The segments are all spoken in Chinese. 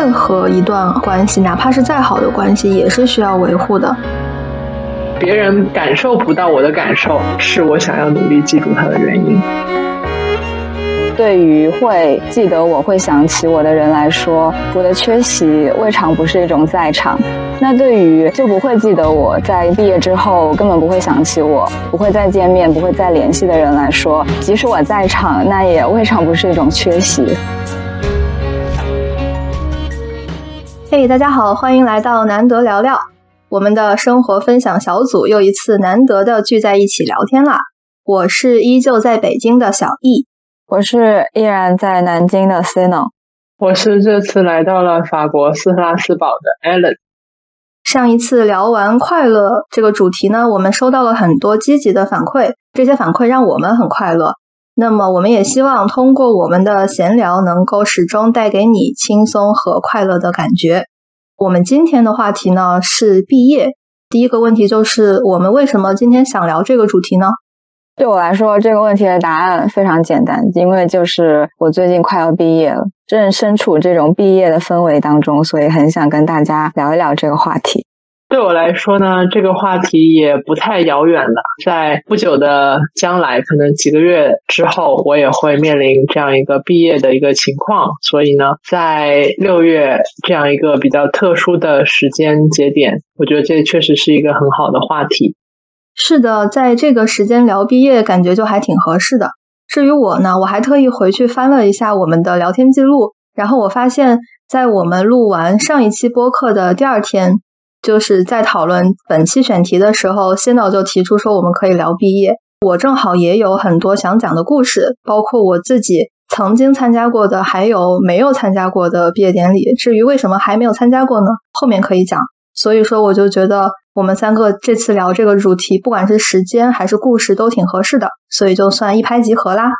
任何一段关系，哪怕是再好的关系，也是需要维护的。别人感受不到我的感受，是我想要努力记住他的原因。对于会记得我会想起我的人来说，我的缺席未尝不是一种在场。那对于就不会记得我在毕业之后根本不会想起我，不会再见面，不会再联系的人来说，即使我在场，那也未尝不是一种缺席。嘿，大家好，欢迎来到难得聊聊。我们的生活分享小组又一次难得的聚在一起聊天啦。我是依旧在北京的小易。我是依然在南京的 Cino，我是这次来到了法国斯特拉斯堡的 Allen。上一次聊完快乐这个主题呢，我们收到了很多积极的反馈，这些反馈让我们很快乐。那么，我们也希望通过我们的闲聊，能够始终带给你轻松和快乐的感觉。我们今天的话题呢是毕业。第一个问题就是，我们为什么今天想聊这个主题呢？对我来说，这个问题的答案非常简单，因为就是我最近快要毕业了，正身处这种毕业的氛围当中，所以很想跟大家聊一聊这个话题。对我来说呢，这个话题也不太遥远了，在不久的将来，可能几个月之后，我也会面临这样一个毕业的一个情况，所以呢，在六月这样一个比较特殊的时间节点，我觉得这确实是一个很好的话题。是的，在这个时间聊毕业，感觉就还挺合适的。至于我呢，我还特意回去翻了一下我们的聊天记录，然后我发现，在我们录完上一期播客的第二天，就是在讨论本期选题的时候，先导就提出说我们可以聊毕业。我正好也有很多想讲的故事，包括我自己曾经参加过的，还有没有参加过的毕业典礼。至于为什么还没有参加过呢？后面可以讲。所以说，我就觉得。我们三个这次聊这个主题，不管是时间还是故事，都挺合适的，所以就算一拍即合啦。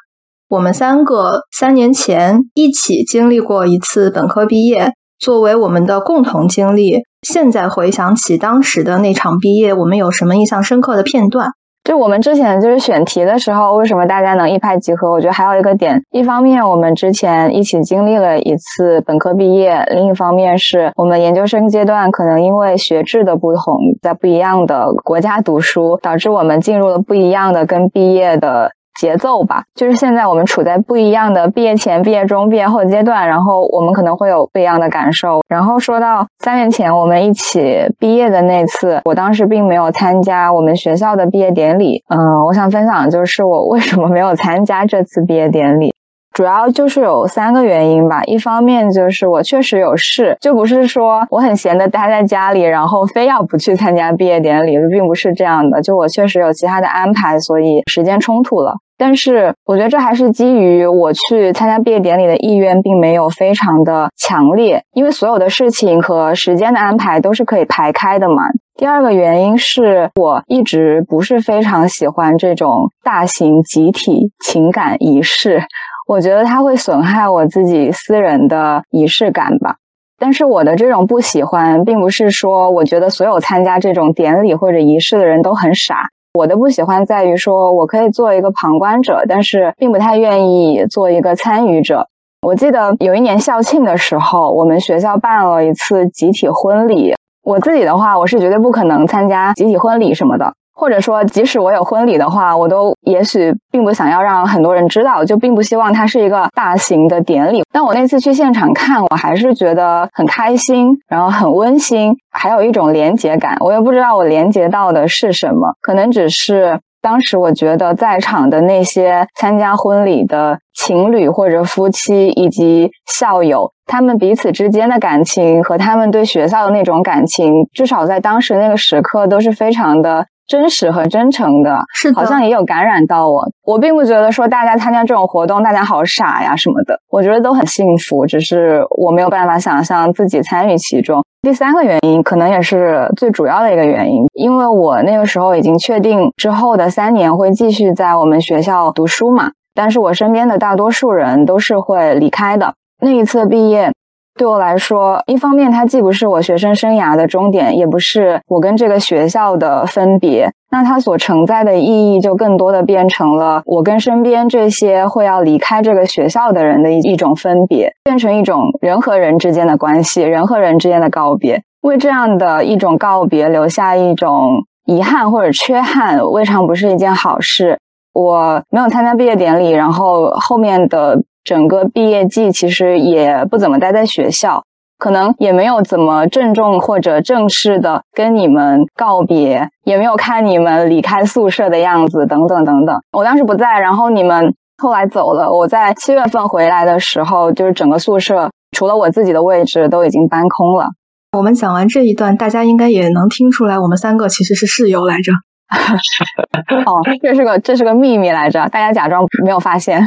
我们三个三年前一起经历过一次本科毕业，作为我们的共同经历，现在回想起当时的那场毕业，我们有什么印象深刻的片段？就我们之前就是选题的时候，为什么大家能一拍即合？我觉得还有一个点，一方面我们之前一起经历了一次本科毕业，另一方面是我们研究生阶段可能因为学制的不同，在不一样的国家读书，导致我们进入了不一样的跟毕业的。节奏吧，就是现在我们处在不一样的毕业前、毕业中、毕业后阶段，然后我们可能会有不一样的感受。然后说到三年前我们一起毕业的那次，我当时并没有参加我们学校的毕业典礼。嗯，我想分享的就是我为什么没有参加这次毕业典礼。主要就是有三个原因吧，一方面就是我确实有事，就不是说我很闲的待在家里，然后非要不去参加毕业典礼，并不是这样的，就我确实有其他的安排，所以时间冲突了。但是我觉得这还是基于我去参加毕业典礼的意愿并没有非常的强烈，因为所有的事情和时间的安排都是可以排开的嘛。第二个原因是我一直不是非常喜欢这种大型集体情感仪式。我觉得它会损害我自己私人的仪式感吧，但是我的这种不喜欢，并不是说我觉得所有参加这种典礼或者仪式的人都很傻。我的不喜欢在于说我可以做一个旁观者，但是并不太愿意做一个参与者。我记得有一年校庆的时候，我们学校办了一次集体婚礼，我自己的话，我是绝对不可能参加集体婚礼什么的。或者说，即使我有婚礼的话，我都也许并不想要让很多人知道，就并不希望它是一个大型的典礼。但我那次去现场看，我还是觉得很开心，然后很温馨，还有一种连结感。我也不知道我连接到的是什么，可能只是当时我觉得在场的那些参加婚礼的情侣或者夫妻以及校友，他们彼此之间的感情和他们对学校的那种感情，至少在当时那个时刻都是非常的。真实和真诚的，是好像也有感染到我。我并不觉得说大家参加这种活动，大家好傻呀什么的。我觉得都很幸福，只是我没有办法想象自己参与其中。第三个原因，可能也是最主要的一个原因，因为我那个时候已经确定之后的三年会继续在我们学校读书嘛。但是我身边的大多数人都是会离开的。那一次毕业。对我来说，一方面它既不是我学生生涯的终点，也不是我跟这个学校的分别。那它所承载的意义，就更多的变成了我跟身边这些会要离开这个学校的人的一一种分别，变成一种人和人之间的关系，人和人之间的告别。为这样的一种告别留下一种遗憾或者缺憾，未尝不是一件好事。我没有参加毕业典礼，然后后面的整个毕业季其实也不怎么待在学校。可能也没有怎么郑重或者正式的跟你们告别，也没有看你们离开宿舍的样子，等等等等。我当时不在，然后你们后来走了。我在七月份回来的时候，就是整个宿舍除了我自己的位置都已经搬空了。我们讲完这一段，大家应该也能听出来，我们三个其实是室友来着。哦，这是个这是个秘密来着，大家假装没有发现。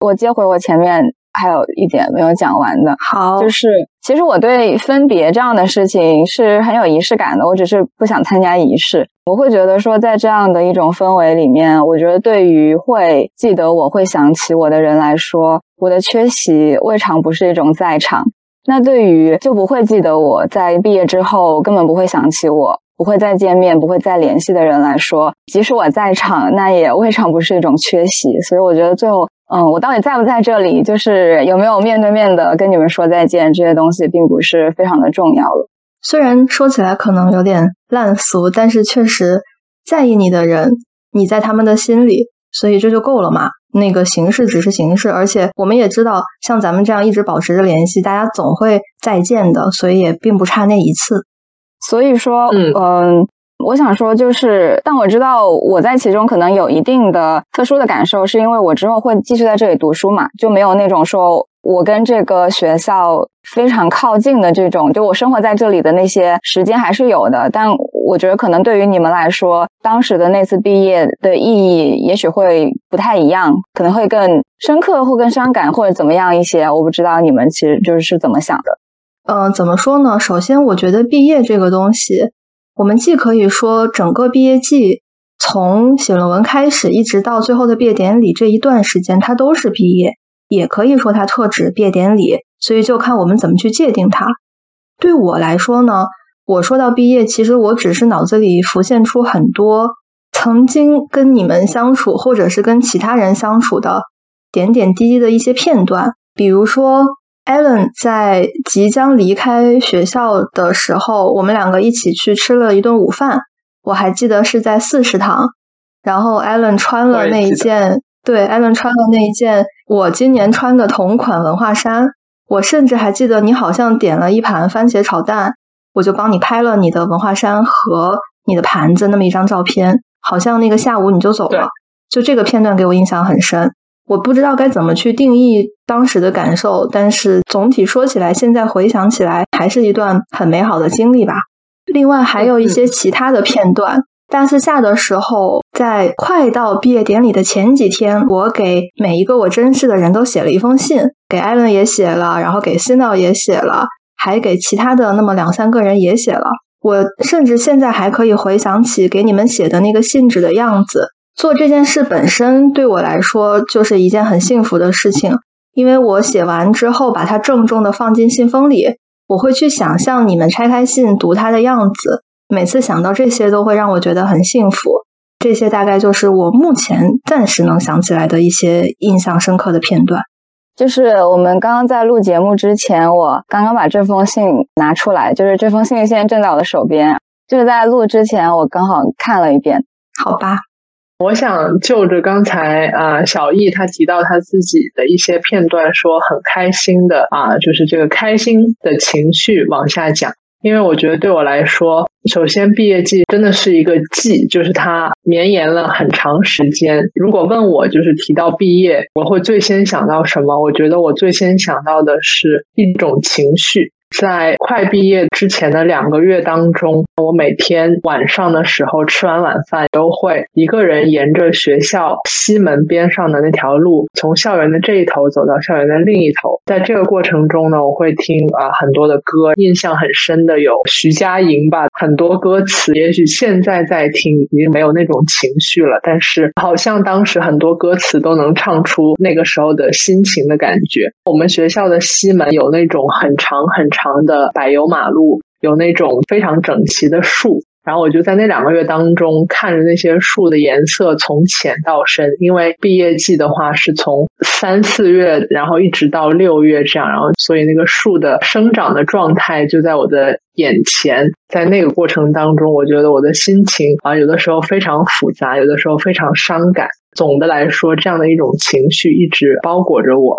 我接回我前面。还有一点没有讲完的，好，就是其实我对分别这样的事情是很有仪式感的，我只是不想参加仪式。我会觉得说，在这样的一种氛围里面，我觉得对于会记得我会想起我的人来说，我的缺席未尝不是一种在场。那对于就不会记得我在毕业之后根本不会想起我，不会再见面，不会再联系的人来说，即使我在场，那也未尝不是一种缺席。所以我觉得最后。嗯，我到底在不在这里？就是有没有面对面的跟你们说再见，这些东西并不是非常的重要了。虽然说起来可能有点烂俗，但是确实在意你的人，你在他们的心里，所以这就够了嘛。那个形式只是形式，而且我们也知道，像咱们这样一直保持着联系，大家总会再见的，所以也并不差那一次。所以说，嗯。我想说，就是，但我知道我在其中可能有一定的特殊的感受，是因为我之后会继续在这里读书嘛，就没有那种说我跟这个学校非常靠近的这种，就我生活在这里的那些时间还是有的。但我觉得可能对于你们来说，当时的那次毕业的意义也许会不太一样，可能会更深刻或更伤感或者怎么样一些。我不知道你们其实就是是怎么想的。嗯，怎么说呢？首先，我觉得毕业这个东西。我们既可以说整个毕业季从写论文开始，一直到最后的毕业典礼这一段时间，它都是毕业，也可以说它特指毕业典礼。所以就看我们怎么去界定它。对我来说呢，我说到毕业，其实我只是脑子里浮现出很多曾经跟你们相处，或者是跟其他人相处的点点滴滴的一些片段，比如说。Allen 在即将离开学校的时候，我们两个一起去吃了一顿午饭。我还记得是在四食堂，然后 Allen 穿了那一件，对，Allen 穿了那一件我今年穿的同款文化衫。我甚至还记得你好像点了一盘番茄炒蛋，我就帮你拍了你的文化衫和你的盘子那么一张照片。好像那个下午你就走了，就这个片段给我印象很深。我不知道该怎么去定义当时的感受，但是总体说起来，现在回想起来，还是一段很美好的经历吧。另外还有一些其他的片段。大四下的时候，在快到毕业典礼的前几天，我给每一个我珍视的人都写了一封信，给艾伦也写了，然后给新道也写了，还给其他的那么两三个人也写了。我甚至现在还可以回想起给你们写的那个信纸的样子。做这件事本身对我来说就是一件很幸福的事情，因为我写完之后把它郑重的放进信封里，我会去想象你们拆开信读它的样子。每次想到这些，都会让我觉得很幸福。这些大概就是我目前暂时能想起来的一些印象深刻的片段。就是我们刚刚在录节目之前，我刚刚把这封信拿出来，就是这封信现在正在我的手边。就是在录之前，我刚好看了一遍。好吧。我想就着刚才啊，小易他提到他自己的一些片段，说很开心的啊，就是这个开心的情绪往下讲。因为我觉得对我来说，首先毕业季真的是一个季，就是它绵延了很长时间。如果问我就是提到毕业，我会最先想到什么？我觉得我最先想到的是一种情绪。在快毕业之前的两个月当中，我每天晚上的时候吃完晚饭，都会一个人沿着学校西门边上的那条路，从校园的这一头走到校园的另一头。在这个过程中呢，我会听啊很多的歌，印象很深的有徐佳莹吧，很多歌词，也许现在在听已经没有那种情绪了，但是好像当时很多歌词都能唱出那个时候的心情的感觉。我们学校的西门有那种很长很长长的柏油马路，有那种非常整齐的树。然后我就在那两个月当中看着那些树的颜色从浅到深，因为毕业季的话是从三四月，然后一直到六月这样，然后所以那个树的生长的状态就在我的眼前。在那个过程当中，我觉得我的心情啊，有的时候非常复杂，有的时候非常伤感。总的来说，这样的一种情绪一直包裹着我。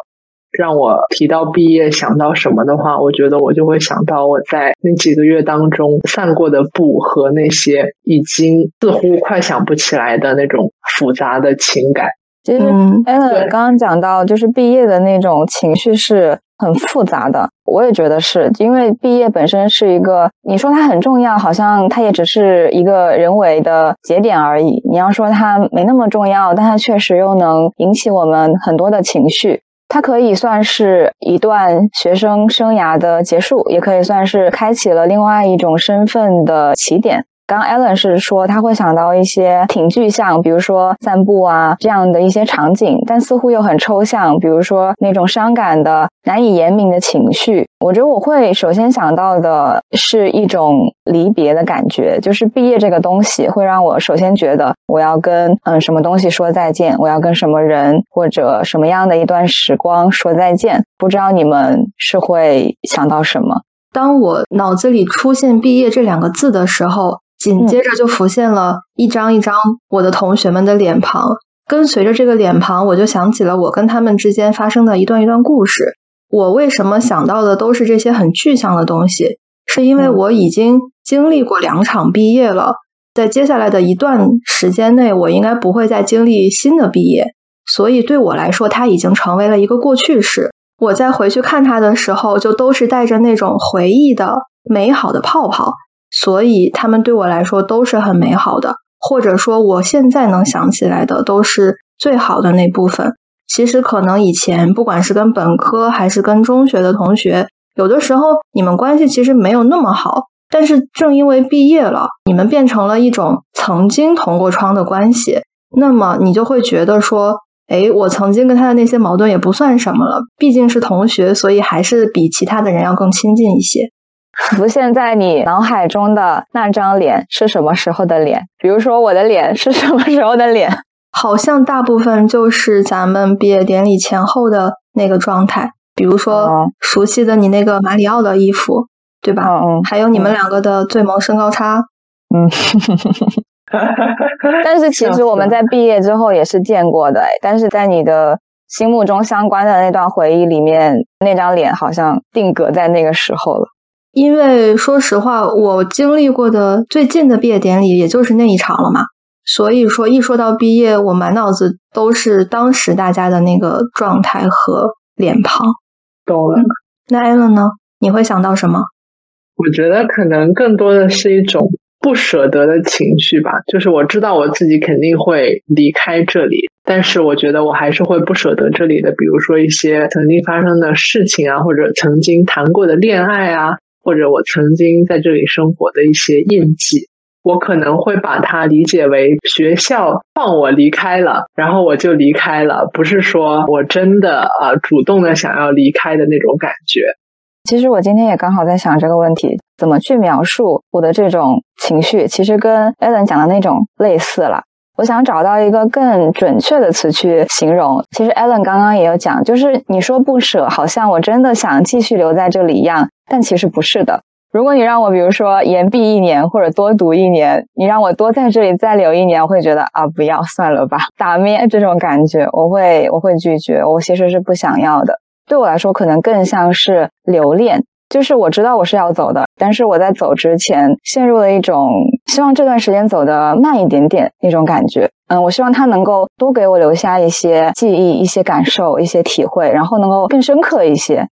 让我提到毕业想到什么的话，我觉得我就会想到我在那几个月当中散过的步和那些已经似乎快想不起来的那种复杂的情感。其实，Allen 刚刚讲到，就是毕业的那种情绪是很复杂的。我也觉得是因为毕业本身是一个，你说它很重要，好像它也只是一个人为的节点而已。你要说它没那么重要，但它确实又能引起我们很多的情绪。它可以算是一段学生生涯的结束，也可以算是开启了另外一种身份的起点。刚 Allen 是说他会想到一些挺具象，比如说散步啊这样的一些场景，但似乎又很抽象，比如说那种伤感的、难以言明的情绪。我觉得我会首先想到的是一种离别的感觉，就是毕业这个东西会让我首先觉得我要跟嗯什么东西说再见，我要跟什么人或者什么样的一段时光说再见。不知道你们是会想到什么？当我脑子里出现“毕业”这两个字的时候。紧接着就浮现了一张一张我的同学们的脸庞，跟随着这个脸庞，我就想起了我跟他们之间发生的一段一段故事。我为什么想到的都是这些很具象的东西？是因为我已经经历过两场毕业了，在接下来的一段时间内，我应该不会再经历新的毕业，所以对我来说，它已经成为了一个过去式。我再回去看它的时候，就都是带着那种回忆的美好的泡泡。所以他们对我来说都是很美好的，或者说我现在能想起来的都是最好的那部分。其实可能以前不管是跟本科还是跟中学的同学，有的时候你们关系其实没有那么好，但是正因为毕业了，你们变成了一种曾经同过窗的关系，那么你就会觉得说，哎，我曾经跟他的那些矛盾也不算什么了，毕竟是同学，所以还是比其他的人要更亲近一些。浮现在你脑海中的那张脸是什么时候的脸？比如说我的脸是什么时候的脸？好像大部分就是咱们毕业典礼前后的那个状态。比如说熟悉的你那个马里奥的衣服，对吧？嗯嗯。还有你们两个的最萌身高差。嗯。但是其实我们在毕业之后也是见过的，但是在你的心目中相关的那段回忆里面，那张脸好像定格在那个时候了。因为说实话，我经历过的最近的毕业典礼，也就是那一场了嘛。所以说，一说到毕业，我满脑子都是当时大家的那个状态和脸庞。懂了。那艾伦呢？你会想到什么？我觉得可能更多的是一种不舍得的情绪吧。就是我知道我自己肯定会离开这里，但是我觉得我还是会不舍得这里的，比如说一些曾经发生的事情啊，或者曾经谈过的恋爱啊。或者我曾经在这里生活的一些印记，我可能会把它理解为学校放我离开了，然后我就离开了，不是说我真的呃主动的想要离开的那种感觉。其实我今天也刚好在想这个问题，怎么去描述我的这种情绪，其实跟 Allen 讲的那种类似了。我想找到一个更准确的词去形容。其实 Allen 刚刚也有讲，就是你说不舍，好像我真的想继续留在这里一样。但其实不是的。如果你让我，比如说延毕一年或者多读一年，你让我多在这里再留一年，我会觉得啊，不要算了吧，打咩这种感觉，我会我会拒绝，我其实是不想要的。对我来说，可能更像是留恋，就是我知道我是要走的，但是我在走之前陷入了一种希望这段时间走得慢一点点那种感觉。嗯，我希望他能够多给我留下一些记忆、一些感受、一些体会，然后能够更深刻一些。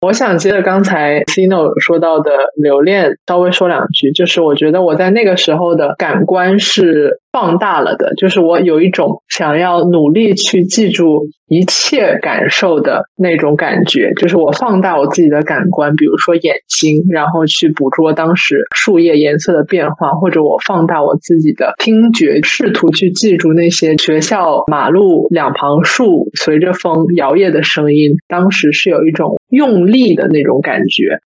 我想接着刚才 Cino 说到的留恋，稍微说两句。就是我觉得我在那个时候的感官是放大了的，就是我有一种想要努力去记住一切感受的那种感觉。就是我放大我自己的感官，比如说眼睛，然后去捕捉当时树叶颜色的变化，或者我放大我自己的听觉，试图去记住那些学校马路两旁树随着风摇曳的声音。当时是有一种用。力的那种感觉，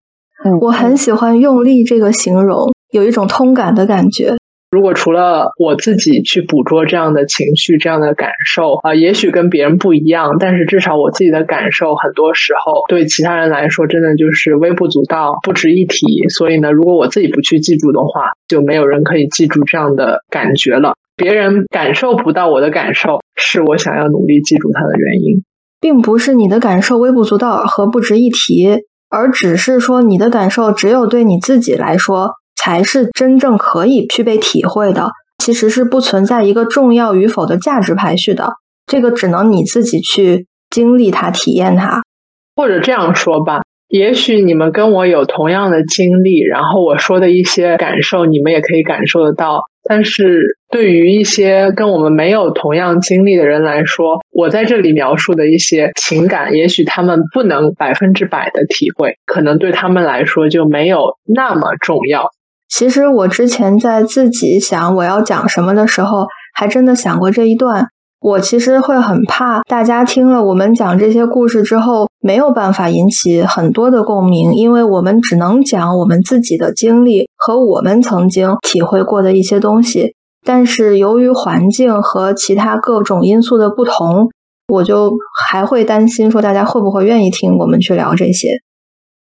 嗯，我很喜欢“用力”这个形容，有一种通感的感觉。如果除了我自己去捕捉这样的情绪、这样的感受啊，也许跟别人不一样，但是至少我自己的感受，很多时候对其他人来说，真的就是微不足道、不值一提。所以呢，如果我自己不去记住的话，就没有人可以记住这样的感觉了。别人感受不到我的感受，是我想要努力记住它的原因。并不是你的感受微不足道和不值一提，而只是说你的感受只有对你自己来说才是真正可以去被体会的。其实是不存在一个重要与否的价值排序的，这个只能你自己去经历它、体验它。或者这样说吧，也许你们跟我有同样的经历，然后我说的一些感受，你们也可以感受得到。但是对于一些跟我们没有同样经历的人来说，我在这里描述的一些情感，也许他们不能百分之百的体会，可能对他们来说就没有那么重要。其实我之前在自己想我要讲什么的时候，还真的想过这一段。我其实会很怕大家听了我们讲这些故事之后，没有办法引起很多的共鸣，因为我们只能讲我们自己的经历和我们曾经体会过的一些东西。但是由于环境和其他各种因素的不同，我就还会担心说大家会不会愿意听我们去聊这些。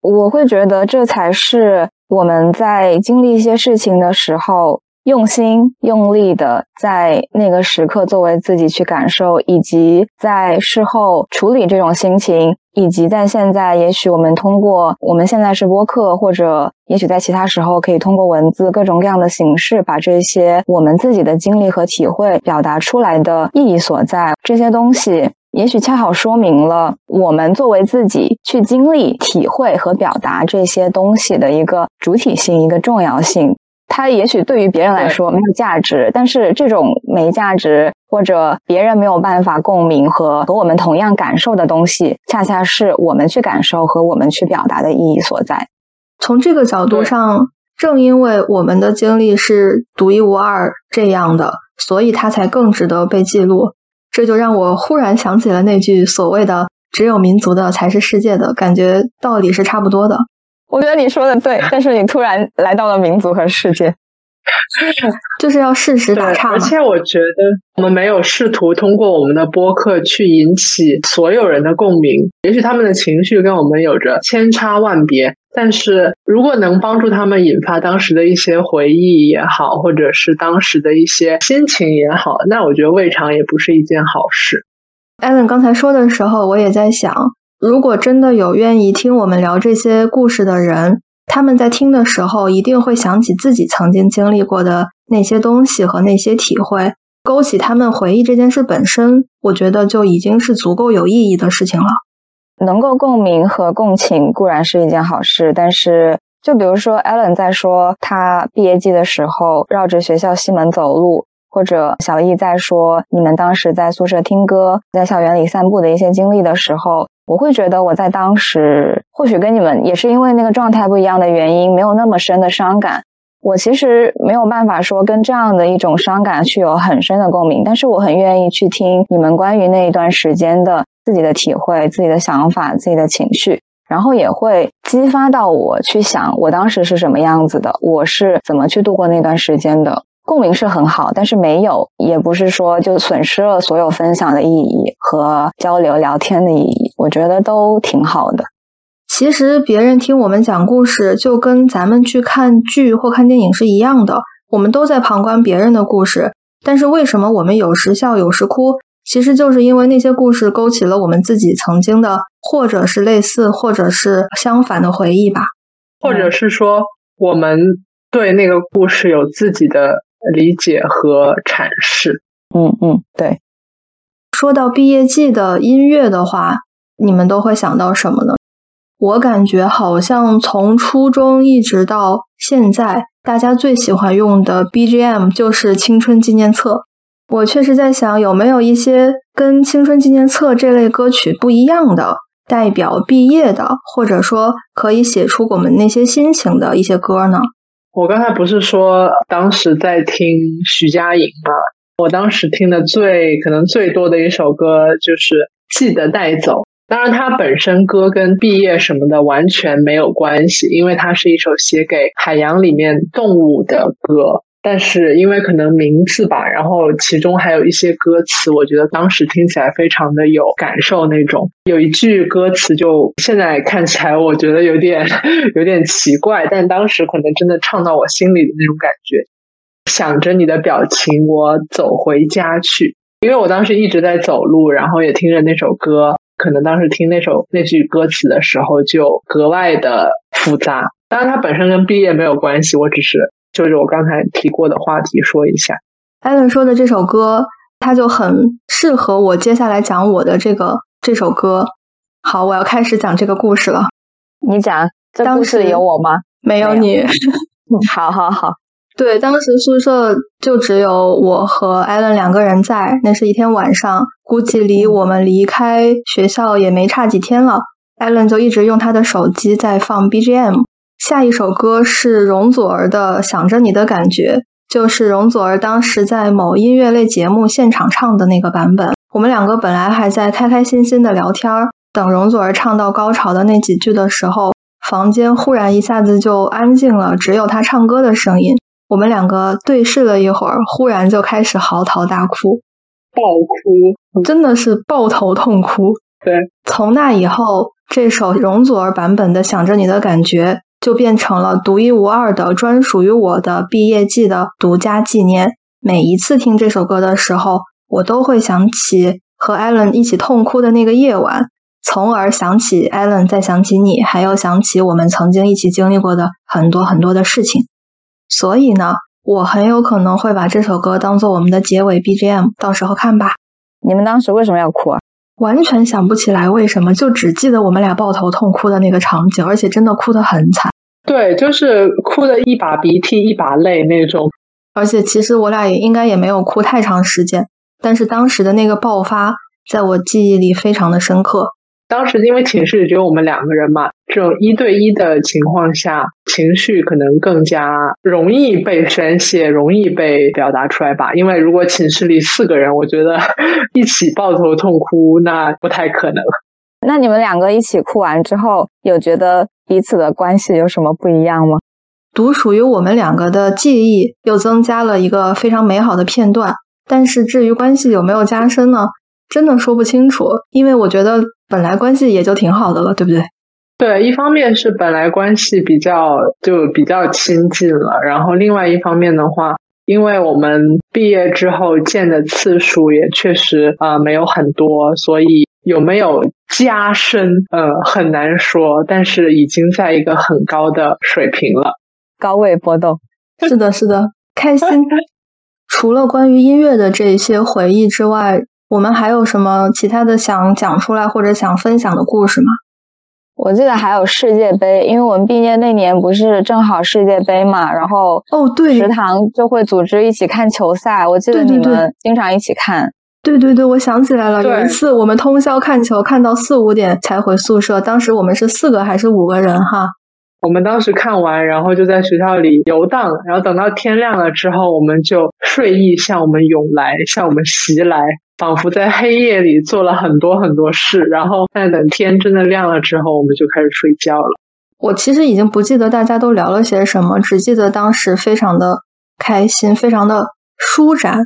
我会觉得这才是我们在经历一些事情的时候。用心用力的在那个时刻作为自己去感受，以及在事后处理这种心情，以及在现在，也许我们通过我们现在是播客，或者也许在其他时候可以通过文字各种各样的形式，把这些我们自己的经历和体会表达出来的意义所在。这些东西也许恰好说明了我们作为自己去经历、体会和表达这些东西的一个主体性、一个重要性。它也许对于别人来说没有价值，但是这种没价值或者别人没有办法共鸣和和我们同样感受的东西，恰恰是我们去感受和我们去表达的意义所在。从这个角度上，正因为我们的经历是独一无二这样的，所以它才更值得被记录。这就让我忽然想起了那句所谓的“只有民族的才是世界的”，感觉道理是差不多的。我觉得你说的对，但是你突然来到了民族和世界，就是要适时打岔。而且我觉得我们没有试图通过我们的播客去引起所有人的共鸣，也许他们的情绪跟我们有着千差万别，但是如果能帮助他们引发当时的一些回忆也好，或者是当时的一些心情也好，那我觉得未尝也不是一件好事。艾伦刚才说的时候，我也在想。如果真的有愿意听我们聊这些故事的人，他们在听的时候一定会想起自己曾经经历过的那些东西和那些体会，勾起他们回忆这件事本身，我觉得就已经是足够有意义的事情了。能够共鸣和共情固然是一件好事，但是就比如说 Allen 在说他毕业季的时候绕着学校西门走路，或者小易在说你们当时在宿舍听歌、在校园里散步的一些经历的时候。我会觉得我在当时，或许跟你们也是因为那个状态不一样的原因，没有那么深的伤感。我其实没有办法说跟这样的一种伤感去有很深的共鸣，但是我很愿意去听你们关于那一段时间的自己的体会、自己的想法、自己的情绪，然后也会激发到我去想我当时是什么样子的，我是怎么去度过那段时间的。共鸣是很好，但是没有，也不是说就损失了所有分享的意义和交流聊天的意义。我觉得都挺好的。其实别人听我们讲故事，就跟咱们去看剧或看电影是一样的，我们都在旁观别人的故事。但是为什么我们有时笑有时哭？其实就是因为那些故事勾起了我们自己曾经的，或者是类似，或者是相反的回忆吧。或者是说，我们对那个故事有自己的。理解和阐释，嗯嗯，对。说到毕业季的音乐的话，你们都会想到什么呢？我感觉好像从初中一直到现在，大家最喜欢用的 BGM 就是《青春纪念册》。我确实在想，有没有一些跟《青春纪念册》这类歌曲不一样的，代表毕业的，或者说可以写出我们那些心情的一些歌呢？我刚才不是说当时在听徐佳莹吗？我当时听的最可能最多的一首歌就是《记得带走》。当然，它本身歌跟毕业什么的完全没有关系，因为它是一首写给海洋里面动物的歌。但是因为可能名字吧，然后其中还有一些歌词，我觉得当时听起来非常的有感受那种。有一句歌词，就现在看起来我觉得有点 有点奇怪，但当时可能真的唱到我心里的那种感觉。想着你的表情，我走回家去。因为我当时一直在走路，然后也听着那首歌。可能当时听那首那句歌词的时候，就格外的复杂。当然，它本身跟毕业没有关系，我只是就是我刚才提过的话题说一下。艾伦说的这首歌，它就很适合我接下来讲我的这个这首歌。好，我要开始讲这个故事了。你讲，这故事有我吗？没有你。好好好。对，当时宿舍就只有我和艾伦两个人在。那是一天晚上，估计离我们离开学校也没差几天了。艾伦就一直用他的手机在放 BGM。下一首歌是容祖儿的《想着你的感觉》，就是容祖儿当时在某音乐类节目现场唱的那个版本。我们两个本来还在开开心心的聊天儿，等容祖儿唱到高潮的那几句的时候，房间忽然一下子就安静了，只有她唱歌的声音。我们两个对视了一会儿，忽然就开始嚎啕大哭，爆哭，真的是抱头痛哭。对，从那以后，这首容祖儿版本的《想着你的感觉》就变成了独一无二的、专属于我的毕业季的独家纪念。每一次听这首歌的时候，我都会想起和艾伦一起痛哭的那个夜晚，从而想起艾伦，再想起你，还有想起我们曾经一起经历过的很多很多的事情。所以呢，我很有可能会把这首歌当做我们的结尾 BGM，到时候看吧。你们当时为什么要哭啊？完全想不起来为什么，就只记得我们俩抱头痛哭的那个场景，而且真的哭得很惨。对，就是哭的一把鼻涕一把泪那种。而且其实我俩也应该也没有哭太长时间，但是当时的那个爆发，在我记忆里非常的深刻。当时因为寝室里只有我们两个人嘛，这种一对一的情况下，情绪可能更加容易被宣泄，容易被表达出来吧。因为如果寝室里四个人，我觉得一起抱头痛哭那不太可能。那你们两个一起哭完之后，有觉得彼此的关系有什么不一样吗？独属于我们两个的记忆又增加了一个非常美好的片段。但是至于关系有没有加深呢？真的说不清楚，因为我觉得。本来关系也就挺好的了，对不对？对，一方面是本来关系比较就比较亲近了，然后另外一方面的话，因为我们毕业之后见的次数也确实啊没有很多，所以有没有加深，呃，很难说，但是已经在一个很高的水平了，高位波动。是的，是的，开心。除了关于音乐的这些回忆之外。我们还有什么其他的想讲出来或者想分享的故事吗？我记得还有世界杯，因为我们毕业那年不是正好世界杯嘛，然后哦对，食堂就会组织一起看球赛。我记得你们经常一起看。对对对，我想起来了，有一次我们通宵看球，看到四五点才回宿舍。当时我们是四个还是五个人哈？我们当时看完，然后就在学校里游荡，然后等到天亮了之后，我们就睡意向我们涌来，向我们袭来。仿佛在黑夜里做了很多很多事，然后在等天真的亮了之后，我们就开始睡觉了。我其实已经不记得大家都聊了些什么，只记得当时非常的开心，非常的舒展，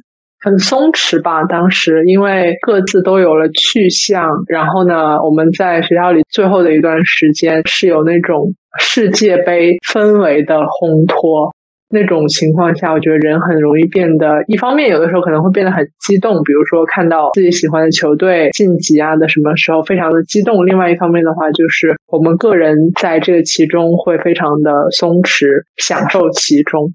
很松弛吧。当时因为各自都有了去向，然后呢，我们在学校里最后的一段时间是有那种世界杯氛围的烘托。那种情况下，我觉得人很容易变得，一方面有的时候可能会变得很激动，比如说看到自己喜欢的球队晋级啊的什么时候非常的激动；另外一方面的话，就是我们个人在这个其中会非常的松弛，享受其中。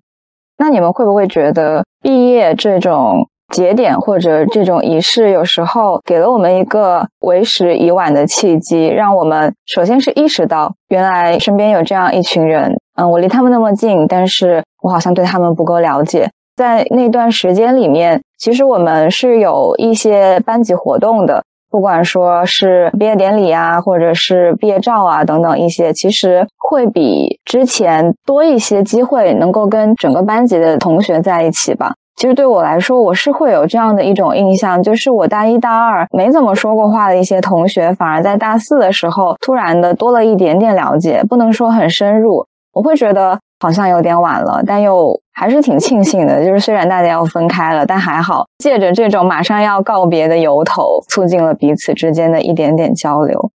那你们会不会觉得毕业这种节点或者这种仪式，有时候给了我们一个为时已晚的契机，让我们首先是意识到，原来身边有这样一群人，嗯，我离他们那么近，但是我好像对他们不够了解。在那段时间里面，其实我们是有一些班级活动的，不管说是毕业典礼啊，或者是毕业照啊等等一些，其实会比之前多一些机会，能够跟整个班级的同学在一起吧。其实对我来说，我是会有这样的一种印象，就是我大一、大二没怎么说过话的一些同学，反而在大四的时候，突然的多了一点点了解，不能说很深入，我会觉得。好像有点晚了，但又还是挺庆幸的。就是虽然大家要分开了，但还好，借着这种马上要告别的由头，促进了彼此之间的一点点交流。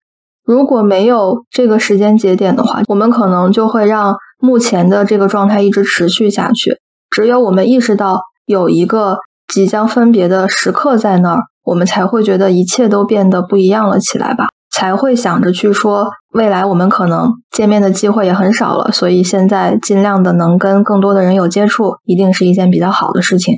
如果没有这个时间节点的话，我们可能就会让目前的这个状态一直持续下去。只有我们意识到有一个即将分别的时刻在那儿，我们才会觉得一切都变得不一样了起来吧。才会想着去说，未来我们可能见面的机会也很少了，所以现在尽量的能跟更多的人有接触，一定是一件比较好的事情。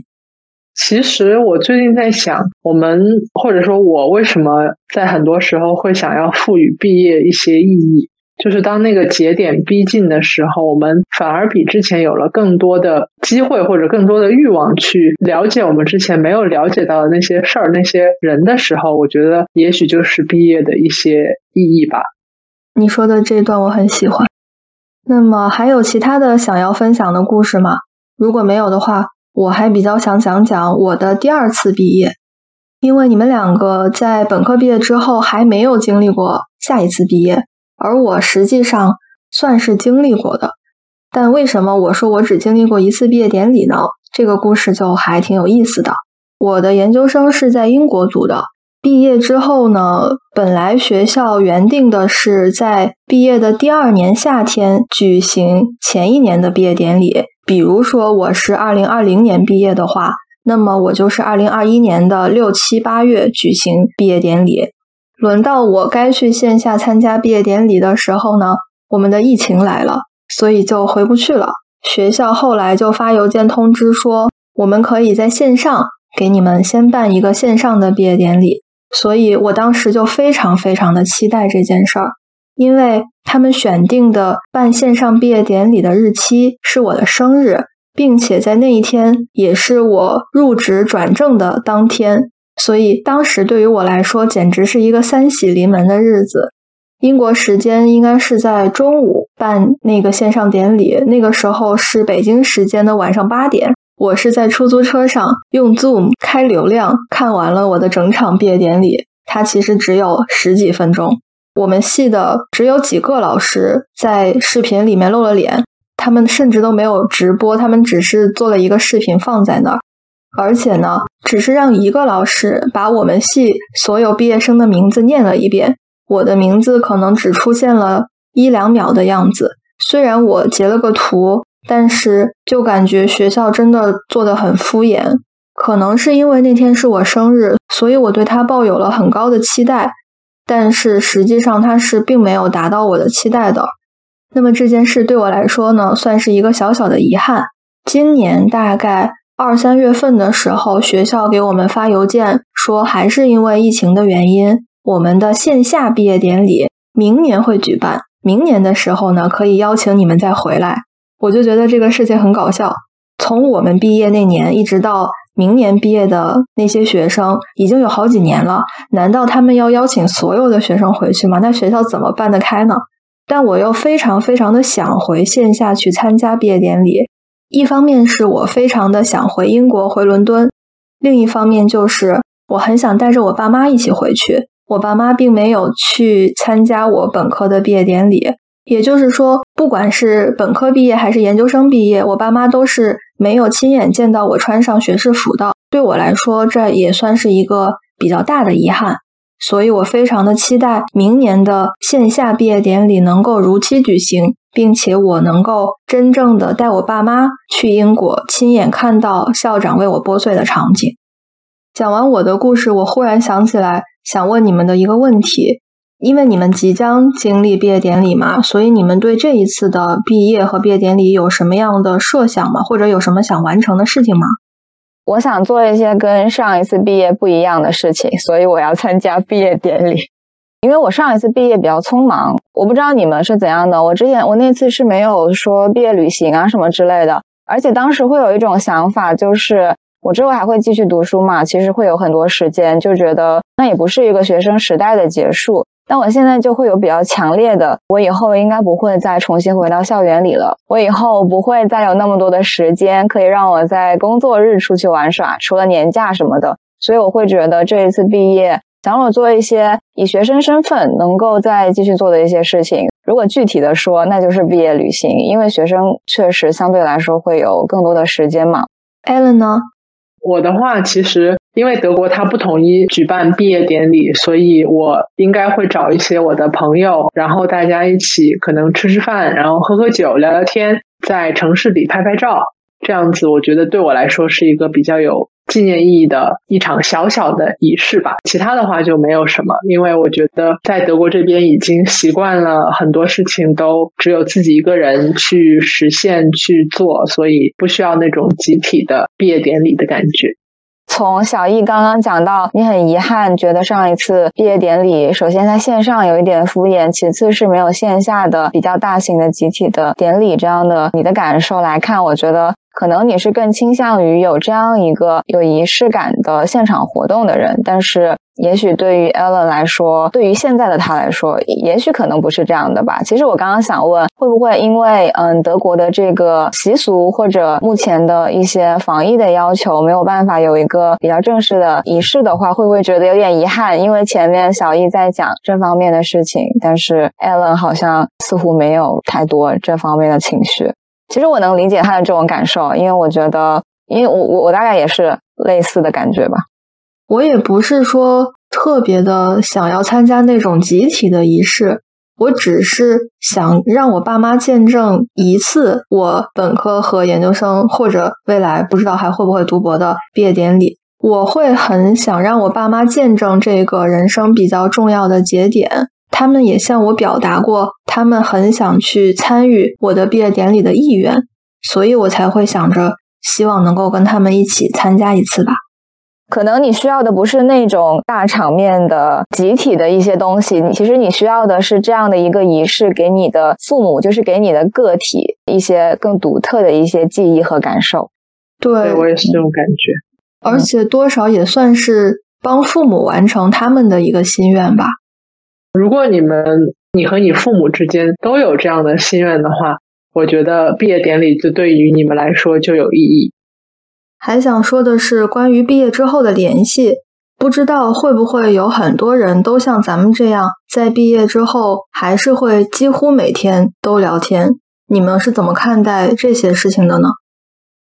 其实我最近在想，我们或者说我为什么在很多时候会想要赋予毕业一些意义。就是当那个节点逼近的时候，我们反而比之前有了更多的机会或者更多的欲望去了解我们之前没有了解到的那些事儿、那些人的时候，我觉得也许就是毕业的一些意义吧。你说的这段我很喜欢。那么还有其他的想要分享的故事吗？如果没有的话，我还比较想讲讲我的第二次毕业，因为你们两个在本科毕业之后还没有经历过下一次毕业。而我实际上算是经历过的，但为什么我说我只经历过一次毕业典礼呢？这个故事就还挺有意思的。我的研究生是在英国读的，毕业之后呢，本来学校原定的是在毕业的第二年夏天举行前一年的毕业典礼。比如说我是二零二零年毕业的话，那么我就是二零二一年的六七八月举行毕业典礼。轮到我该去线下参加毕业典礼的时候呢，我们的疫情来了，所以就回不去了。学校后来就发邮件通知说，我们可以在线上给你们先办一个线上的毕业典礼。所以我当时就非常非常的期待这件事儿，因为他们选定的办线上毕业典礼的日期是我的生日，并且在那一天也是我入职转正的当天。所以当时对于我来说，简直是一个三喜临门的日子。英国时间应该是在中午办那个线上典礼，那个时候是北京时间的晚上八点。我是在出租车上用 Zoom 开流量看完了我的整场毕业典礼。它其实只有十几分钟，我们系的只有几个老师在视频里面露了脸，他们甚至都没有直播，他们只是做了一个视频放在那儿。而且呢，只是让一个老师把我们系所有毕业生的名字念了一遍，我的名字可能只出现了一两秒的样子。虽然我截了个图，但是就感觉学校真的做得很敷衍。可能是因为那天是我生日，所以我对他抱有了很高的期待，但是实际上他是并没有达到我的期待的。那么这件事对我来说呢，算是一个小小的遗憾。今年大概。二三月份的时候，学校给我们发邮件说，还是因为疫情的原因，我们的线下毕业典礼明年会举办。明年的时候呢，可以邀请你们再回来。我就觉得这个事情很搞笑。从我们毕业那年一直到明年毕业的那些学生，已经有好几年了。难道他们要邀请所有的学生回去吗？那学校怎么办得开呢？但我又非常非常的想回线下去参加毕业典礼。一方面是我非常的想回英国回伦敦，另一方面就是我很想带着我爸妈一起回去。我爸妈并没有去参加我本科的毕业典礼，也就是说，不管是本科毕业还是研究生毕业，我爸妈都是没有亲眼见到我穿上学士服的。对我来说，这也算是一个比较大的遗憾。所以我非常的期待明年的线下毕业典礼能够如期举行。并且我能够真正的带我爸妈去英国，亲眼看到校长为我拨穗的场景。讲完我的故事，我忽然想起来想问你们的一个问题：因为你们即将经历毕业典礼嘛，所以你们对这一次的毕业和毕业典礼有什么样的设想吗？或者有什么想完成的事情吗？我想做一些跟上一次毕业不一样的事情，所以我要参加毕业典礼。因为我上一次毕业比较匆忙，我不知道你们是怎样的。我之前我那次是没有说毕业旅行啊什么之类的，而且当时会有一种想法，就是我之后还会继续读书嘛，其实会有很多时间，就觉得那也不是一个学生时代的结束。但我现在就会有比较强烈的，我以后应该不会再重新回到校园里了，我以后不会再有那么多的时间可以让我在工作日出去玩耍，除了年假什么的。所以我会觉得这一次毕业。想我做一些以学生身份能够再继续做的一些事情。如果具体的说，那就是毕业旅行，因为学生确实相对来说会有更多的时间嘛。Allen 呢？我的话，其实因为德国它不统一举办毕业典礼，所以我应该会找一些我的朋友，然后大家一起可能吃吃饭，然后喝喝酒，聊聊天，在城市里拍拍照。这样子，我觉得对我来说是一个比较有。纪念意义的一场小小的仪式吧，其他的话就没有什么，因为我觉得在德国这边已经习惯了很多事情都只有自己一个人去实现去做，所以不需要那种集体的毕业典礼的感觉。从小易刚刚讲到，你很遗憾觉得上一次毕业典礼，首先在线上有一点敷衍，其次是没有线下的比较大型的集体的典礼这样的，你的感受来看，我觉得。可能你是更倾向于有这样一个有仪式感的现场活动的人，但是也许对于 Ellen 来说，对于现在的他来说，也许可能不是这样的吧。其实我刚刚想问，会不会因为嗯德国的这个习俗或者目前的一些防疫的要求，没有办法有一个比较正式的仪式的话，会不会觉得有点遗憾？因为前面小易在讲这方面的事情，但是 Ellen 好像似乎没有太多这方面的情绪。其实我能理解他的这种感受，因为我觉得，因为我我我大概也是类似的感觉吧。我也不是说特别的想要参加那种集体的仪式，我只是想让我爸妈见证一次我本科和研究生，或者未来不知道还会不会读博的毕业典礼。我会很想让我爸妈见证这个人生比较重要的节点。他们也向我表达过，他们很想去参与我的毕业典礼的意愿，所以我才会想着，希望能够跟他们一起参加一次吧。可能你需要的不是那种大场面的集体的一些东西，其实你需要的是这样的一个仪式，给你的父母，就是给你的个体一些更独特的一些记忆和感受。对我也是这种感觉，而且多少也算是帮父母完成他们的一个心愿吧。如果你们你和你父母之间都有这样的心愿的话，我觉得毕业典礼就对于你们来说就有意义。还想说的是关于毕业之后的联系，不知道会不会有很多人都像咱们这样，在毕业之后还是会几乎每天都聊天？你们是怎么看待这些事情的呢？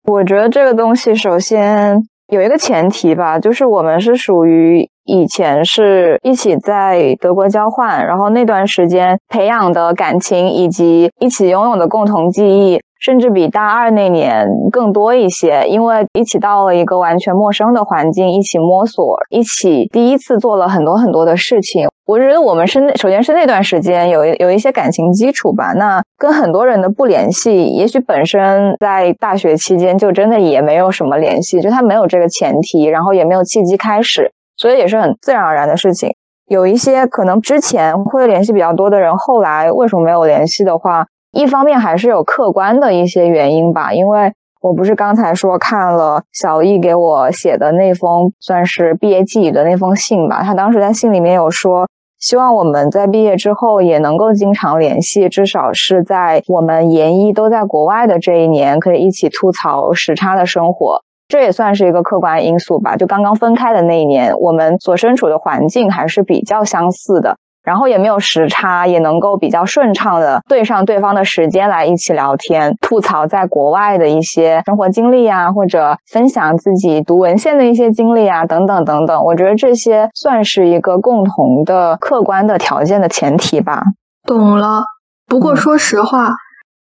我觉得这个东西首先有一个前提吧，就是我们是属于。以前是一起在德国交换，然后那段时间培养的感情以及一起拥有的共同记忆，甚至比大二那年更多一些。因为一起到了一个完全陌生的环境，一起摸索，一起第一次做了很多很多的事情。我觉得我们是那首先是那段时间有有一些感情基础吧。那跟很多人的不联系，也许本身在大学期间就真的也没有什么联系，就他没有这个前提，然后也没有契机开始。所以也是很自然而然的事情。有一些可能之前会联系比较多的人，后来为什么没有联系的话，一方面还是有客观的一些原因吧。因为我不是刚才说看了小易给我写的那封算是毕业寄语的那封信吧，他当时在信里面有说，希望我们在毕业之后也能够经常联系，至少是在我们研一都在国外的这一年，可以一起吐槽时差的生活。这也算是一个客观因素吧。就刚刚分开的那一年，我们所身处的环境还是比较相似的，然后也没有时差，也能够比较顺畅的对上对方的时间来一起聊天，吐槽在国外的一些生活经历啊，或者分享自己读文献的一些经历啊，等等等等。我觉得这些算是一个共同的客观的条件的前提吧。懂了。不过说实话。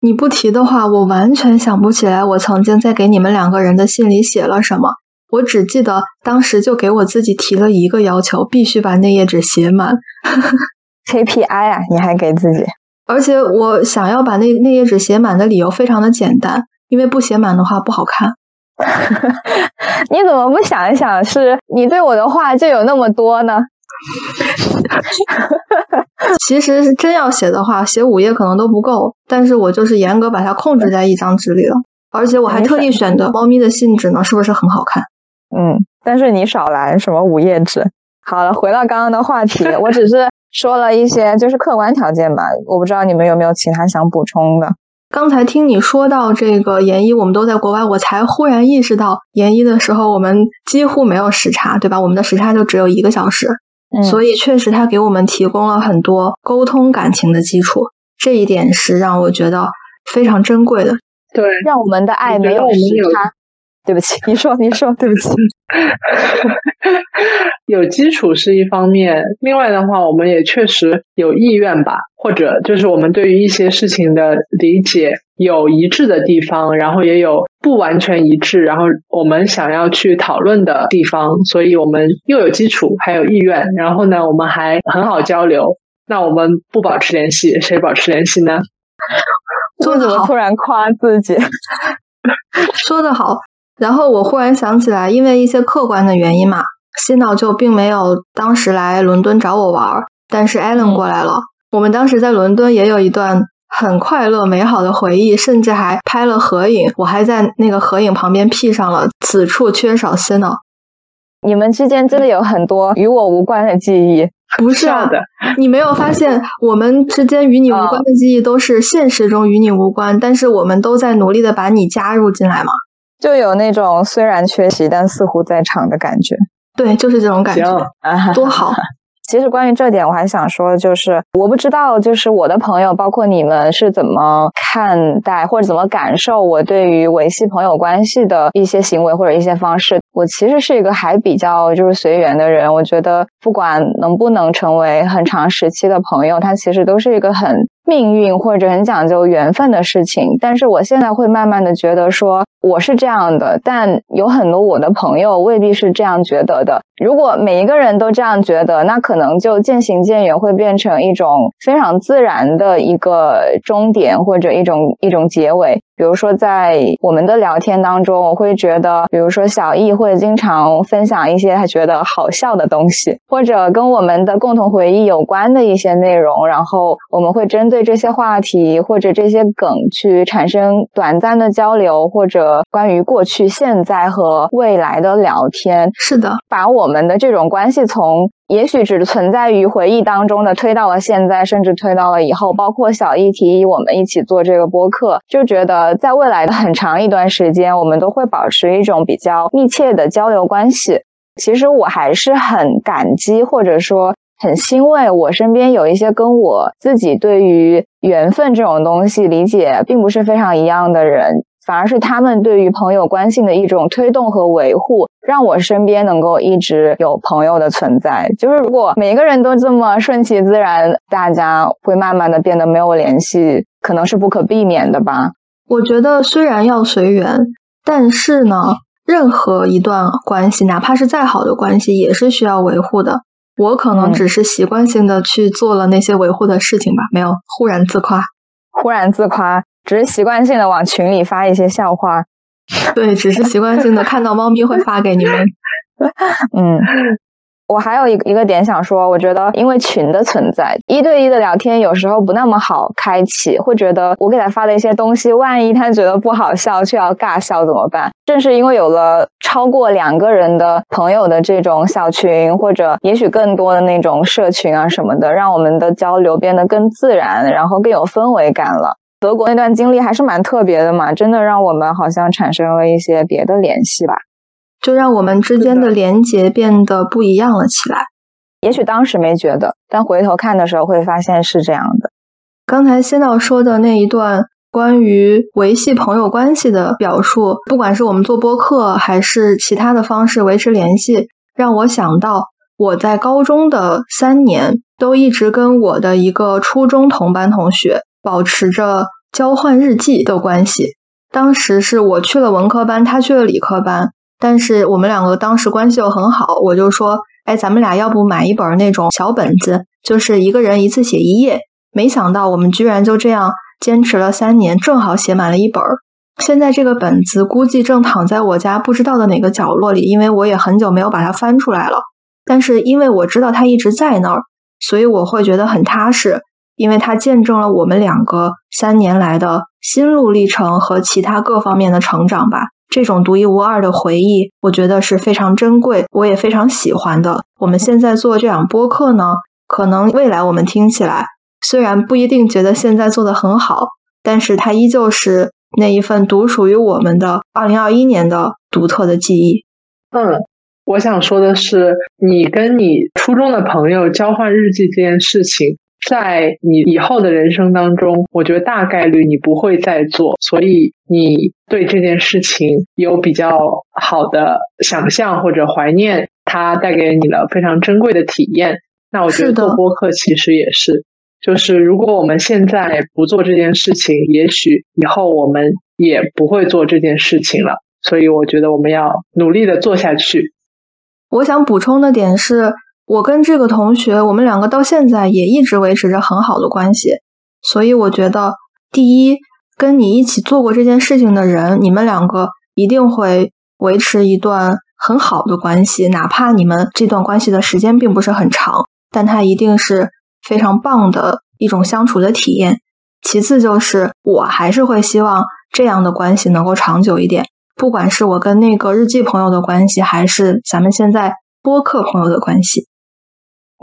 你不提的话，我完全想不起来我曾经在给你们两个人的信里写了什么。我只记得当时就给我自己提了一个要求，必须把那页纸写满。KPI 啊，你还给自己？而且我想要把那那页纸写满的理由非常的简单，因为不写满的话不好看。你怎么不想一想，是你对我的话就有那么多呢？其实真要写的话，写五页可能都不够，但是我就是严格把它控制在一张纸里了，而且我还特意选的猫咪的信纸呢，是不是很好看？嗯，但是你少来什么五页纸。好了，回到刚刚的话题，我只是说了一些就是客观条件吧，我不知道你们有没有其他想补充的。刚才听你说到这个研一，我们都在国外，我才忽然意识到研一的时候我们几乎没有时差，对吧？我们的时差就只有一个小时。所以确实，他给我们提供了很多沟通感情的基础，这一点是让我觉得非常珍贵的。对，让我们的爱没有时差。对不起，你说，你说，对不起。有基础是一方面，另外的话，我们也确实有意愿吧，或者就是我们对于一些事情的理解有一致的地方，然后也有不完全一致，然后我们想要去讨论的地方，所以我们又有基础，还有意愿，然后呢，我们还很好交流。那我们不保持联系，谁保持联系呢？做怎么突然夸自己？说的好。然后我忽然想起来，因为一些客观的原因嘛，西脑就并没有当时来伦敦找我玩儿，但是艾伦过来了。我们当时在伦敦也有一段很快乐美好的回忆，甚至还拍了合影。我还在那个合影旁边 P 上了“此处缺少西脑”。你们之间真的有很多与我无关的记忆？不是啊，你没有发现我们之间与你无关的记忆都是现实中与你无关，但是我们都在努力的把你加入进来吗？就有那种虽然缺席但似乎在场的感觉，对，就是这种感觉，多好。其实关于这点，我还想说，就是我不知道，就是我的朋友，包括你们是怎么看待或者怎么感受我对于维系朋友关系的一些行为或者一些方式。我其实是一个还比较就是随缘的人，我觉得不管能不能成为很长时期的朋友，它其实都是一个很。命运或者很讲究缘分的事情，但是我现在会慢慢的觉得说我是这样的，但有很多我的朋友未必是这样觉得的。如果每一个人都这样觉得，那可能就渐行渐远，会变成一种非常自然的一个终点或者一种一种结尾。比如说，在我们的聊天当中，我会觉得，比如说小易会经常分享一些他觉得好笑的东西，或者跟我们的共同回忆有关的一些内容，然后我们会针对这些话题或者这些梗去产生短暂的交流，或者关于过去、现在和未来的聊天。是的，把我们的这种关系从。也许只存在于回忆当中的，推到了现在，甚至推到了以后。包括小易提议我们一起做这个播客，就觉得在未来的很长一段时间，我们都会保持一种比较密切的交流关系。其实我还是很感激，或者说很欣慰，我身边有一些跟我自己对于缘分这种东西理解并不是非常一样的人。反而是他们对于朋友关系的一种推动和维护，让我身边能够一直有朋友的存在。就是如果每个人都这么顺其自然，大家会慢慢的变得没有联系，可能是不可避免的吧。我觉得虽然要随缘，但是呢，任何一段关系，哪怕是再好的关系，也是需要维护的。我可能只是习惯性的去做了那些维护的事情吧，没有忽然自夸，忽然自夸。只是习惯性的往群里发一些笑话，对，只是习惯性的看到猫咪会发给你们。嗯，我还有一个一个点想说，我觉得因为群的存在，一对一的聊天有时候不那么好开启，会觉得我给他发的一些东西，万一他觉得不好笑，却要尬笑怎么办？正是因为有了超过两个人的朋友的这种小群，或者也许更多的那种社群啊什么的，让我们的交流变得更自然，然后更有氛围感了。德国那段经历还是蛮特别的嘛，真的让我们好像产生了一些别的联系吧，就让我们之间的连结变得不一样了起来。也许当时没觉得，但回头看的时候会发现是这样的。刚才先导说的那一段关于维系朋友关系的表述，不管是我们做播客还是其他的方式维持联系，让我想到我在高中的三年都一直跟我的一个初中同班同学。保持着交换日记的关系。当时是我去了文科班，他去了理科班，但是我们两个当时关系又很好。我就说：“哎，咱们俩要不买一本那种小本子，就是一个人一次写一页。”没想到我们居然就这样坚持了三年，正好写满了一本。现在这个本子估计正躺在我家不知道的哪个角落里，因为我也很久没有把它翻出来了。但是因为我知道它一直在那儿，所以我会觉得很踏实，因为它见证了我们两个三年来的心路历程和其他各方面的成长吧。这种独一无二的回忆，我觉得是非常珍贵，我也非常喜欢的。我们现在做这档播客呢，可能未来我们听起来虽然不一定觉得现在做的很好，但是它依旧是。那一份独属于我们的二零二一年的独特的记忆。嗯，我想说的是，你跟你初中的朋友交换日记这件事情，在你以后的人生当中，我觉得大概率你不会再做，所以你对这件事情有比较好的想象或者怀念，它带给你了非常珍贵的体验。那我觉得做播客其实也是。就是如果我们现在不做这件事情，也许以后我们也不会做这件事情了。所以我觉得我们要努力的做下去。我想补充的点是，我跟这个同学，我们两个到现在也一直维持着很好的关系。所以我觉得，第一，跟你一起做过这件事情的人，你们两个一定会维持一段很好的关系，哪怕你们这段关系的时间并不是很长，但它一定是。非常棒的一种相处的体验。其次就是，我还是会希望这样的关系能够长久一点。不管是我跟那个日记朋友的关系，还是咱们现在播客朋友的关系。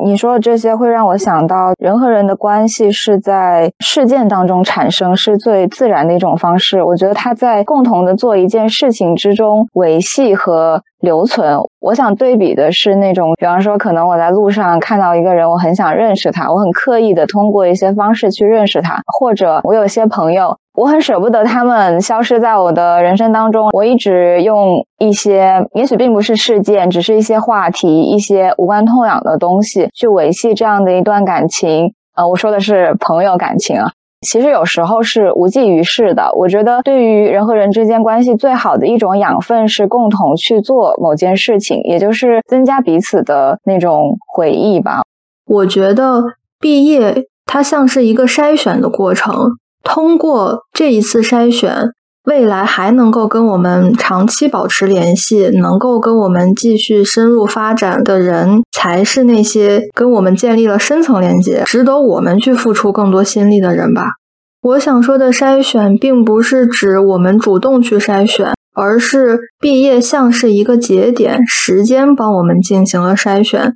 你说的这些会让我想到，人和人的关系是在事件当中产生，是最自然的一种方式。我觉得他在共同的做一件事情之中维系和。留存，我想对比的是那种，比方说，可能我在路上看到一个人，我很想认识他，我很刻意的通过一些方式去认识他，或者我有些朋友，我很舍不得他们消失在我的人生当中，我一直用一些，也许并不是事件，只是一些话题，一些无关痛痒的东西去维系这样的一段感情。呃，我说的是朋友感情啊。其实有时候是无济于事的。我觉得，对于人和人之间关系最好的一种养分是共同去做某件事情，也就是增加彼此的那种回忆吧。我觉得毕业它像是一个筛选的过程，通过这一次筛选，未来还能够跟我们长期保持联系，能够跟我们继续深入发展的人，才是那些跟我们建立了深层连接、值得我们去付出更多心力的人吧。我想说的筛选，并不是指我们主动去筛选，而是毕业像是一个节点，时间帮我们进行了筛选，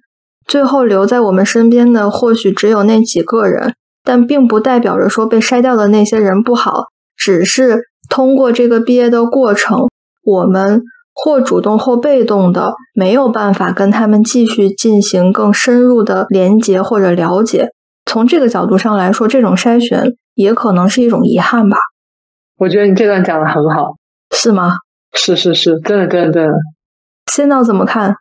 最后留在我们身边的或许只有那几个人，但并不代表着说被筛掉的那些人不好，只是通过这个毕业的过程，我们或主动或被动的没有办法跟他们继续进行更深入的连接或者了解。从这个角度上来说，这种筛选。也可能是一种遗憾吧。我觉得你这段讲的很好，是吗？是是是，真的真的真的。仙道怎么看？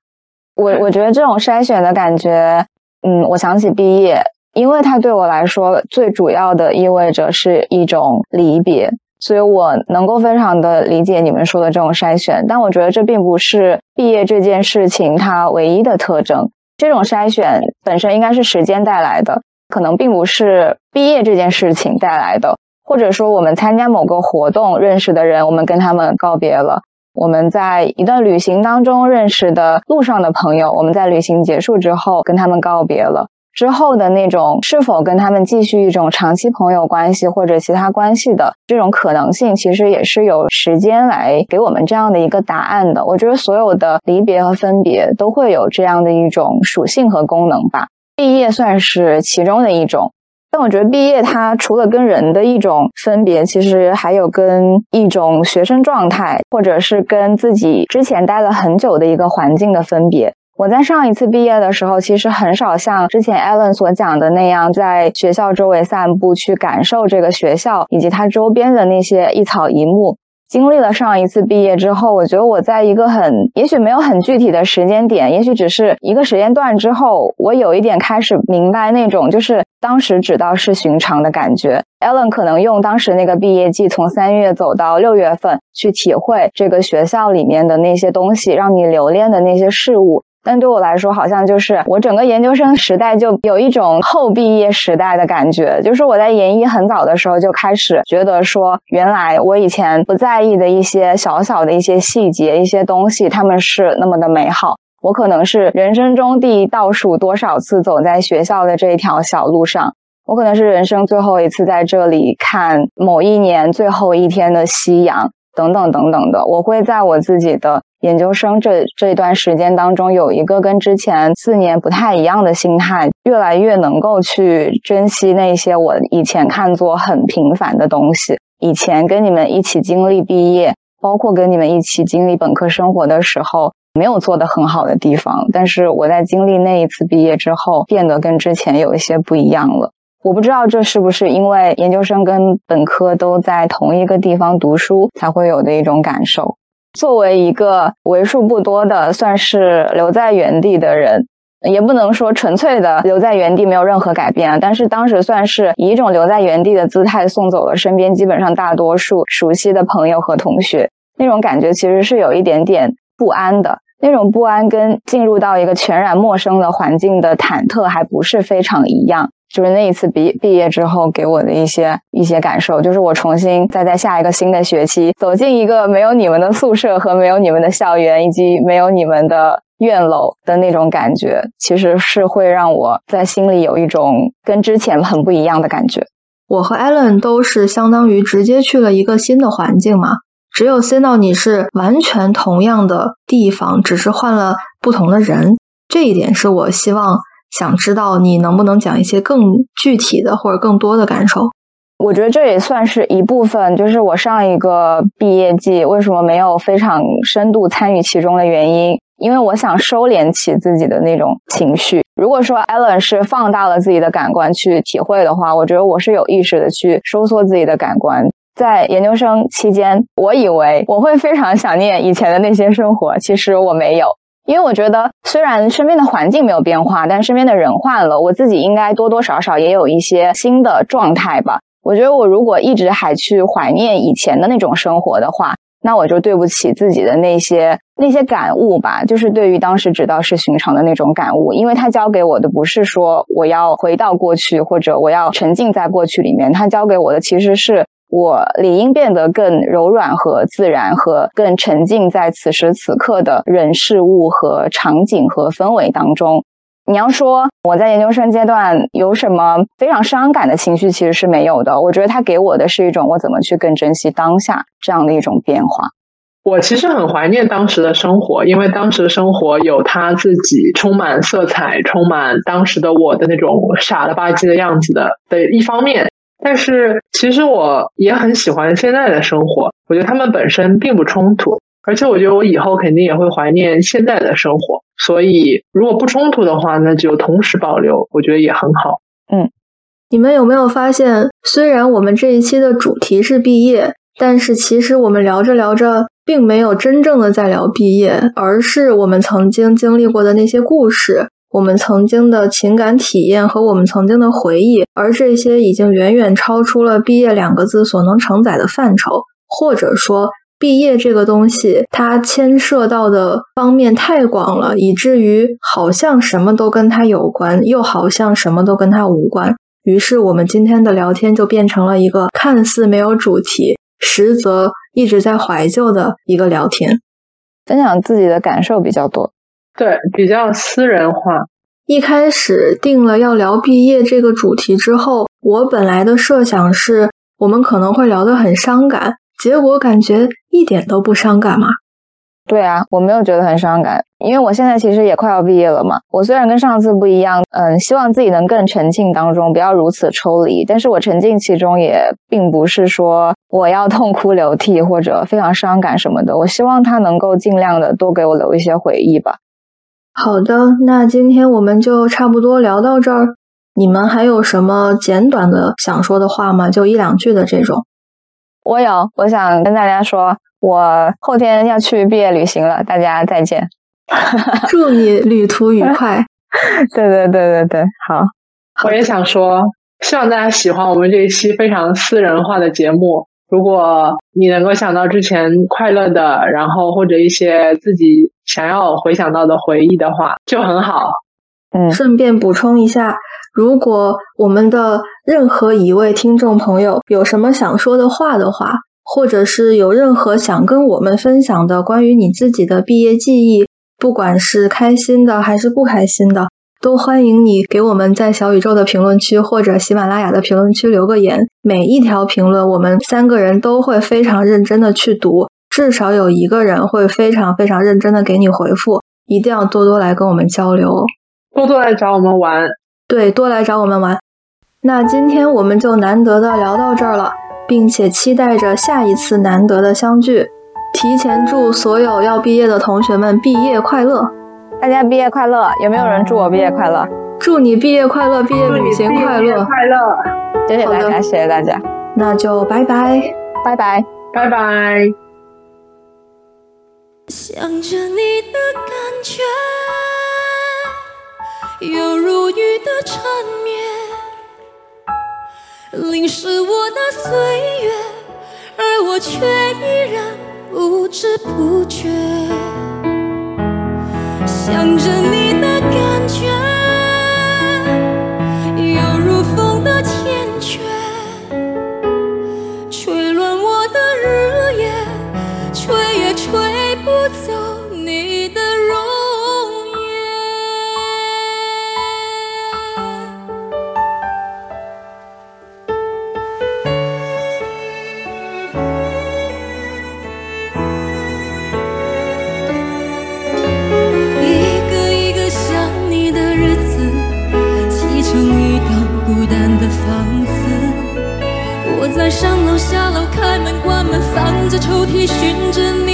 我我觉得这种筛选的感觉，嗯，我想起毕业，因为它对我来说最主要的意味着是一种离别，所以我能够非常的理解你们说的这种筛选。但我觉得这并不是毕业这件事情它唯一的特征，这种筛选本身应该是时间带来的。可能并不是毕业这件事情带来的，或者说我们参加某个活动认识的人，我们跟他们告别了；我们在一段旅行当中认识的路上的朋友，我们在旅行结束之后跟他们告别了。之后的那种是否跟他们继续一种长期朋友关系或者其他关系的这种可能性，其实也是有时间来给我们这样的一个答案的。我觉得所有的离别和分别都会有这样的一种属性和功能吧。毕业算是其中的一种，但我觉得毕业它除了跟人的一种分别，其实还有跟一种学生状态，或者是跟自己之前待了很久的一个环境的分别。我在上一次毕业的时候，其实很少像之前 Allen 所讲的那样，在学校周围散步，去感受这个学校以及它周边的那些一草一木。经历了上一次毕业之后，我觉得我在一个很，也许没有很具体的时间点，也许只是一个时间段之后，我有一点开始明白那种就是当时只道是寻常的感觉。Allen 可能用当时那个毕业季，从三月走到六月份，去体会这个学校里面的那些东西，让你留恋的那些事物。但对我来说，好像就是我整个研究生时代就有一种后毕业时代的感觉。就是我在研一很早的时候就开始觉得说，原来我以前不在意的一些小小的一些细节、一些东西，他们是那么的美好。我可能是人生中第倒数多少次走在学校的这一条小路上，我可能是人生最后一次在这里看某一年最后一天的夕阳，等等等等的。我会在我自己的。研究生这这段时间当中，有一个跟之前四年不太一样的心态，越来越能够去珍惜那些我以前看作很平凡的东西。以前跟你们一起经历毕业，包括跟你们一起经历本科生活的时候，没有做得很好的地方，但是我在经历那一次毕业之后，变得跟之前有一些不一样了。我不知道这是不是因为研究生跟本科都在同一个地方读书才会有的一种感受。作为一个为数不多的算是留在原地的人，也不能说纯粹的留在原地没有任何改变啊。但是当时算是以一种留在原地的姿态送走了身边基本上大多数熟悉的朋友和同学，那种感觉其实是有一点点不安的。那种不安跟进入到一个全然陌生的环境的忐忑还不是非常一样。就是那一次毕毕业之后给我的一些一些感受，就是我重新再在下一个新的学期走进一个没有你们的宿舍和没有你们的校园以及没有你们的院楼的那种感觉，其实是会让我在心里有一种跟之前很不一样的感觉。我和 Allen 都是相当于直接去了一个新的环境嘛，只有 C 到你是完全同样的地方，只是换了不同的人，这一点是我希望。想知道你能不能讲一些更具体的或者更多的感受？我觉得这也算是一部分，就是我上一个毕业季为什么没有非常深度参与其中的原因，因为我想收敛起自己的那种情绪。如果说 Allen 是放大了自己的感官去体会的话，我觉得我是有意识的去收缩自己的感官。在研究生期间，我以为我会非常想念以前的那些生活，其实我没有。因为我觉得，虽然身边的环境没有变化，但身边的人换了，我自己应该多多少少也有一些新的状态吧。我觉得，我如果一直还去怀念以前的那种生活的话，那我就对不起自己的那些那些感悟吧。就是对于当时只道是寻常的那种感悟，因为他教给我的不是说我要回到过去，或者我要沉浸在过去里面，他教给我的其实是。我理应变得更柔软和自然，和更沉浸在此时此刻的人事物和场景和氛围当中。你要说我在研究生阶段有什么非常伤感的情绪，其实是没有的。我觉得他给我的是一种我怎么去更珍惜当下这样的一种变化。我其实很怀念当时的生活，因为当时的生活有他自己充满色彩、充满当时的我的那种傻了吧唧的样子的的一方面。但是其实我也很喜欢现在的生活，我觉得他们本身并不冲突，而且我觉得我以后肯定也会怀念现在的生活，所以如果不冲突的话，那就同时保留，我觉得也很好。嗯，你们有没有发现，虽然我们这一期的主题是毕业，但是其实我们聊着聊着，并没有真正的在聊毕业，而是我们曾经经历过的那些故事。我们曾经的情感体验和我们曾经的回忆，而这些已经远远超出了“毕业”两个字所能承载的范畴，或者说，毕业这个东西，它牵涉到的方面太广了，以至于好像什么都跟它有关，又好像什么都跟它无关。于是，我们今天的聊天就变成了一个看似没有主题，实则一直在怀旧的一个聊天，分享自己的感受比较多。对，比较私人化。一开始定了要聊毕业这个主题之后，我本来的设想是我们可能会聊得很伤感，结果感觉一点都不伤感嘛。对啊，我没有觉得很伤感，因为我现在其实也快要毕业了嘛。我虽然跟上次不一样，嗯，希望自己能更沉浸当中，不要如此抽离。但是我沉浸其中也并不是说我要痛哭流涕或者非常伤感什么的。我希望他能够尽量的多给我留一些回忆吧。好的，那今天我们就差不多聊到这儿。你们还有什么简短的想说的话吗？就一两句的这种。我有，我想跟大家说，我后天要去毕业旅行了，大家再见。祝你旅途愉快。对对对对对，好。我也想说，希望大家喜欢我们这一期非常私人化的节目。如果你能够想到之前快乐的，然后或者一些自己想要回想到的回忆的话，就很好。嗯，顺便补充一下，如果我们的任何一位听众朋友有什么想说的话的话，或者是有任何想跟我们分享的关于你自己的毕业记忆，不管是开心的还是不开心的。都欢迎你给我们在小宇宙的评论区或者喜马拉雅的评论区留个言，每一条评论我们三个人都会非常认真的去读，至少有一个人会非常非常认真的给你回复，一定要多多来跟我们交流，多多来找我们玩，对，多来找我们玩。那今天我们就难得的聊到这儿了，并且期待着下一次难得的相聚，提前祝所有要毕业的同学们毕业快乐。大家毕业快乐！有没有人祝我毕业快乐？祝你毕业快乐，毕业旅行快乐，快乐！谢谢大家，谢谢大家。那就拜拜，拜拜，拜拜。想着你的感觉，犹如雨的缠绵，淋湿我的岁月，而我却依然不知不觉。想着你的感觉，着抽屉寻着你。